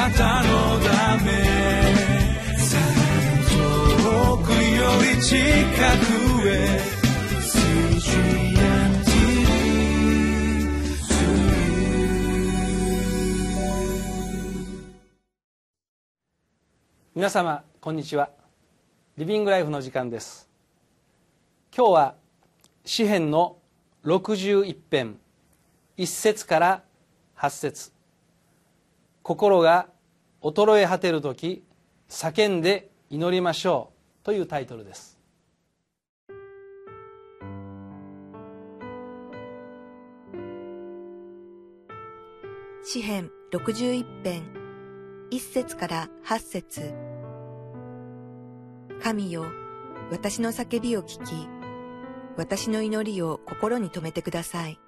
なたのため遠くより近くへ皆様こんにちは。リビングライフの時間です。今日は詩編の61編1節から8節。心が衰え果てる時叫んで祈りましょうというタイトルです詩編61編1節から8節神よ、私の叫びを聞き、私の祈りを心に留めてください。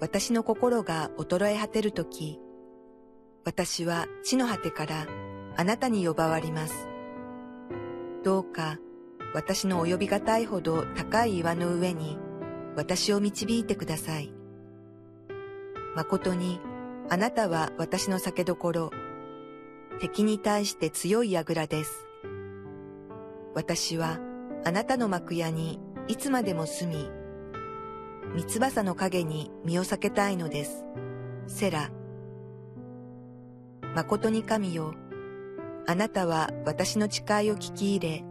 私の心が衰え果てるとき、私は地の果てからあなたに呼ばわります。どうか私の及びがたいほど高い岩の上に私を導いてください。誠にあなたは私の酒どころ、敵に対して強い櫓です。私はあなたの幕屋にいつまでも住み、三翼の影に身を避けたいのです。セラ。誠に神よ、あなたは私の誓いを聞き入れ、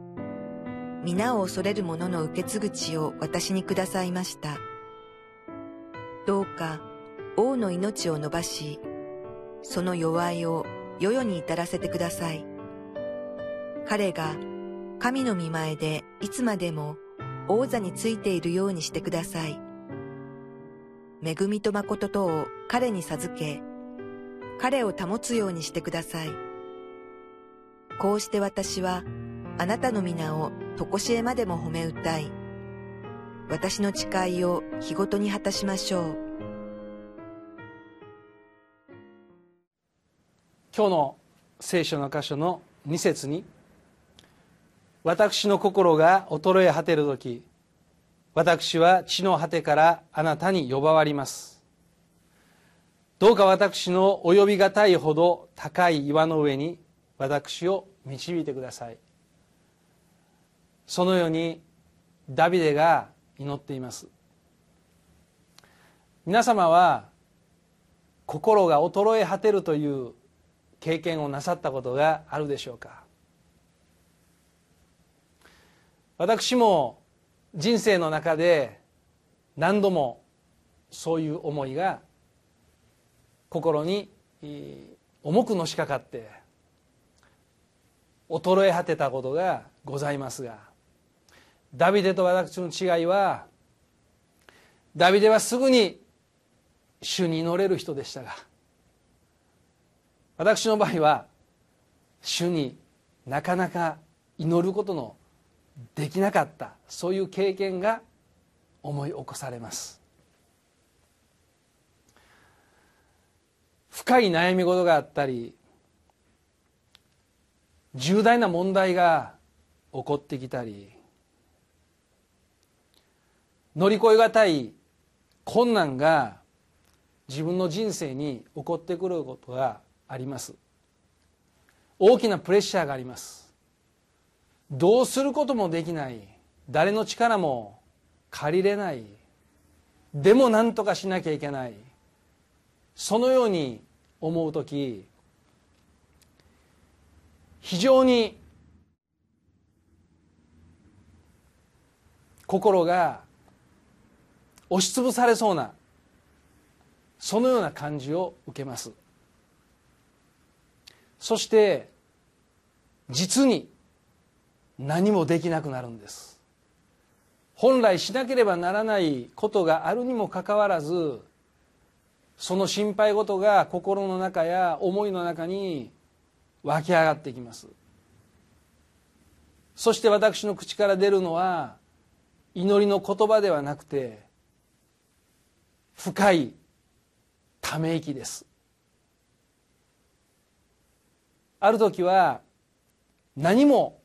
皆を恐れる者の受け継ぐ地を私にくださいました。どうか王の命を伸ばし、その弱いを世々に至らせてください。彼が神の見前でいつまでも王座についているようにしてください。恵みと誠とを彼に授け、彼を保つようにしてください。こうして私はあなたの皆をとこしえまでも褒め歌い、私の誓いを日ごとに果たしましょう。今日の聖書の箇所の2節に私の心が衰え果てる時私は地の果てからあなたに呼ばわりますどうか私の及びがたいほど高い岩の上に私を導いてください。そのようにダビデが祈っています。皆様は心が衰え果てるという経験をなさったことがあるでしょうか。私も人生の中で何度もそういう思いが心に重くのしかかって衰え果てたことがございますがダビデと私の違いはダビデはすぐに主に祈れる人でしたが私の場合は主になかなか祈ることのできなかったそういう経験が思い起こされます。深い悩み事があったり重大な問題が起こってきたり乗り越え難い困難が自分の人生に起こってくることがあります。大きなプレッシャーがあります。どうすることもできない。誰の力も借りれない。でも何とかしなきゃいけない。そのように思う時非常に心が押しつぶされそうなそのような感じを受けます。そして実に何もできなくなるんです。本来しなければならないことがあるにもかかわらずその心配事が心の中や思いの中に湧き上がってきます。そして私の口から出るのは祈りの言葉ではなくて深いため息です。ある時は何も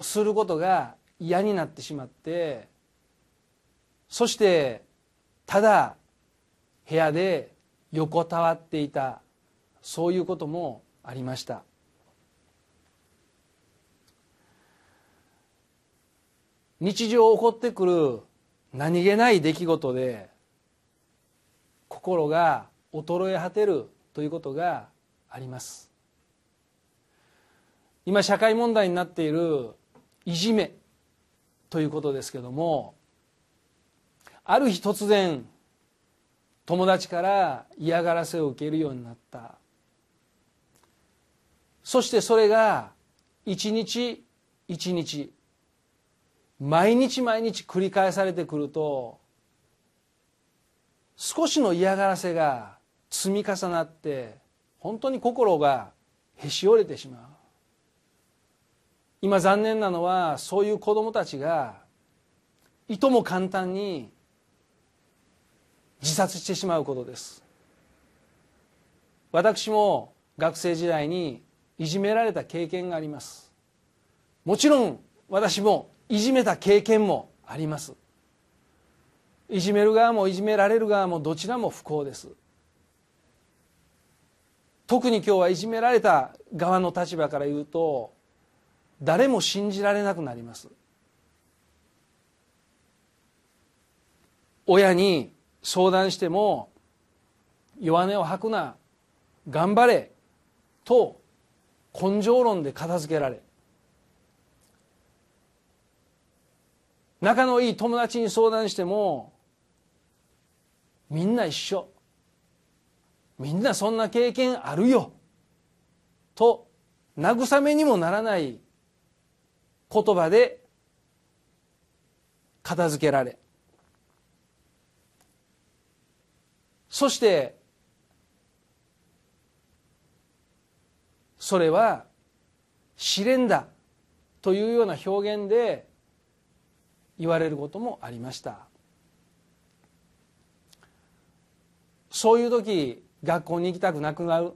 することが嫌になってしまってそしてただ部屋で横たわっていたそういうこともありました。日常起こってくる何気ない出来事で心が衰え果てるということがあります。今社会問題になっているいじめということですけどもある日突然友達から嫌がらせを受けるようになった。そしてそれが一日一日毎日毎日繰り返されてくると少しの嫌がらせが積み重なって本当に心がへし折れてしまう。今残念なのはそういう子どもたちがいとも簡単に自殺してしまうことです。私も学生時代にいじめられた経験があります。もちろん私もいじめた経験もあります。いじめる側もいじめられる側もどちらも不幸です。特に今日はいじめられた側の立場から言うと誰も信じられなくなります。親に相談しても弱音を吐くな頑張れと根性論で片付けられ。仲のいい友達に相談してもみんな一緒。みんなそんな経験あるよ。と慰めにもならない言葉で片付けられ。そしてそれは試練だというような表現で言われることもありました。そういう時学校に行きたくなくなる。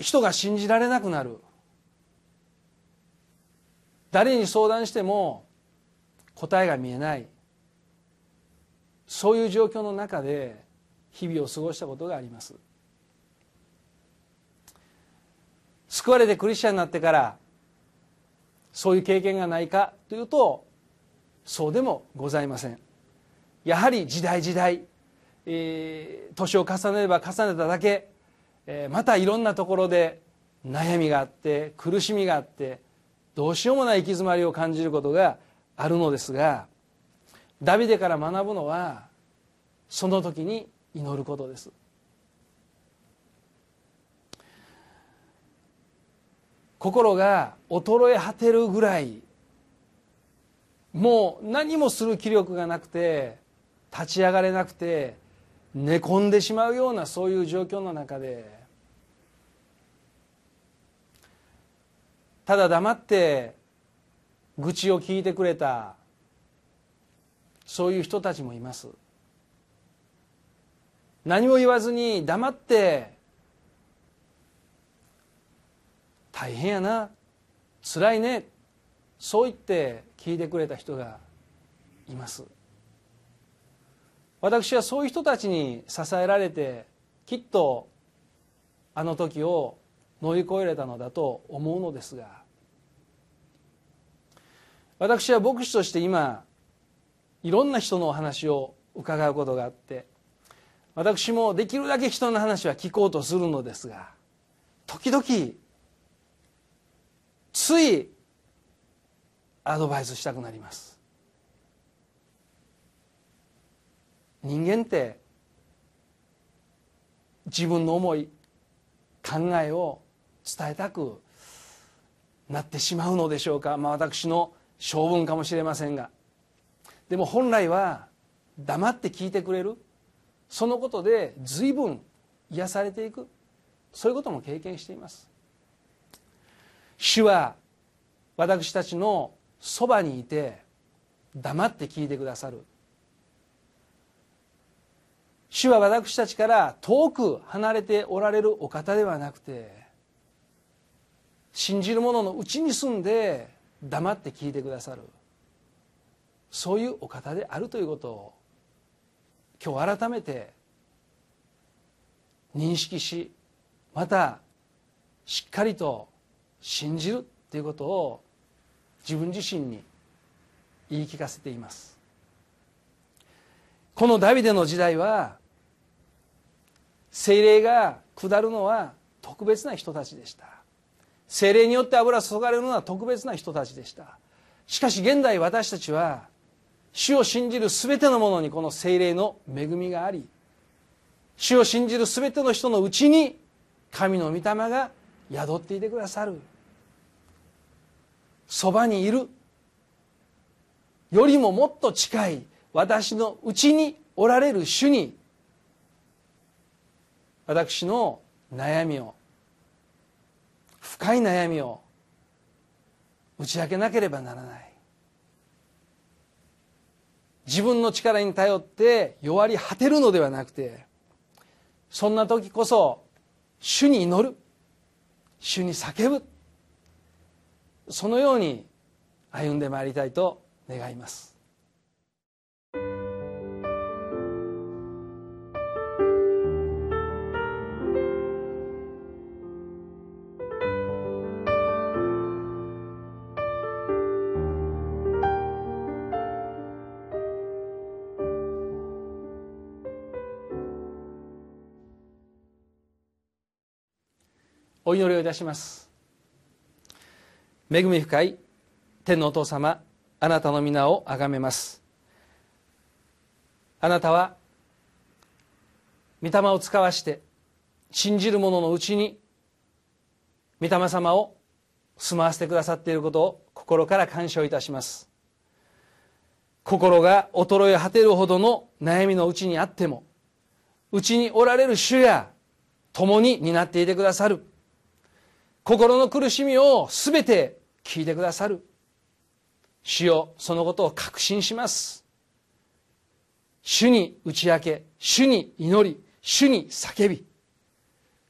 人が信じられなくなる。誰に相談しても答えが見えない。そういう状況の中で日々を過ごしたことがあります。救われてクリスチャンになってからそういう経験がないかというとそうでもございません。やはり時代時代、えー、年を重ねれば重ねただけ、えー、またいろんなところで悩みがあって苦しみがあってどうしようもない行き詰まりを感じることがあるのですがダビデから学ぶのはその時に祈ることです。心が衰え果てるぐらいもう何もする気力がなくて立ち上がれなくて寝込んでしまうようなそういう状況の中で。ただ黙って愚痴を聞いてくれたそういう人たちもいます。何も言わずに黙って大変やな辛いねそう言って聞いてくれた人がいます。私はそういう人たちに支えられてきっとあの時を乗り越えれたのだと思うのですが私は牧師として今いろんな人のお話を伺うことがあって私もできるだけ人の話は聞こうとするのですが時々ついアドバイスしたくなります。人間って自分の思い考えを伝えたくなってしまうのでしょうか、まあ、私の性分かもしれませんがでも本来は黙って聞いてくれる。そのことで随分癒されていく。そういうことも経験しています。主は私たちのそばにいて黙って聞いてくださる。主は私たちから遠く離れておられるお方ではなくて信じる者のうちに住んで黙って聞いてくださる。そういうお方であるということを今日改めて認識しまたしっかりと信じるということを自分自身に言い聞かせています。このダビデの時代は精霊が下るのは特別な人たちでした。精霊によって油注がれるのは特別な人たちでした。しかし現代私たちは主を信じる全てのものにこの精霊の恵みがあり主を信じる全ての人のうちに神の御霊が宿っていてくださる。そばにいるよりももっと近い私のうちにおられる主に私の悩みを深い悩みを打ち明けなければならない。自分の力に頼って弱り果てるのではなくてそんな時こそ主に祈る。主に叫ぶ。そのように歩んでまいりたいと願います。お祈りをいたします。恵み深い天のお父様あなたの皆をあがめます。あなたは御霊を使わして信じる者のうちに御霊様を住まわせてくださっていることを心から感謝をいたします。心が衰え果てるほどの悩みのうちにあってもうちにおられる主や共に担っていてくださる心の苦しみを全て聞いてくださる。主よそのことを確信します。主に打ち明け主に祈り主に叫び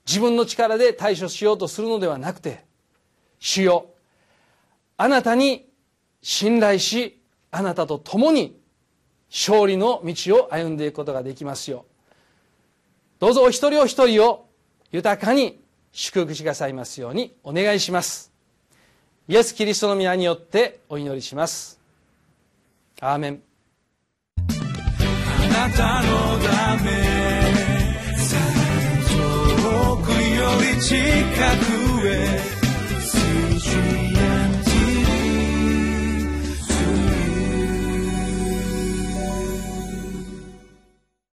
自分の力で対処しようとするのではなくて主よあなたに信頼しあなたと共に勝利の道を歩んでいくことができますよどうぞお一人お一人を豊かに祝福しがさいますようにお願いします。イエス・キリストの皆によってお祈りします。アーメン。あなたのため遠くより近く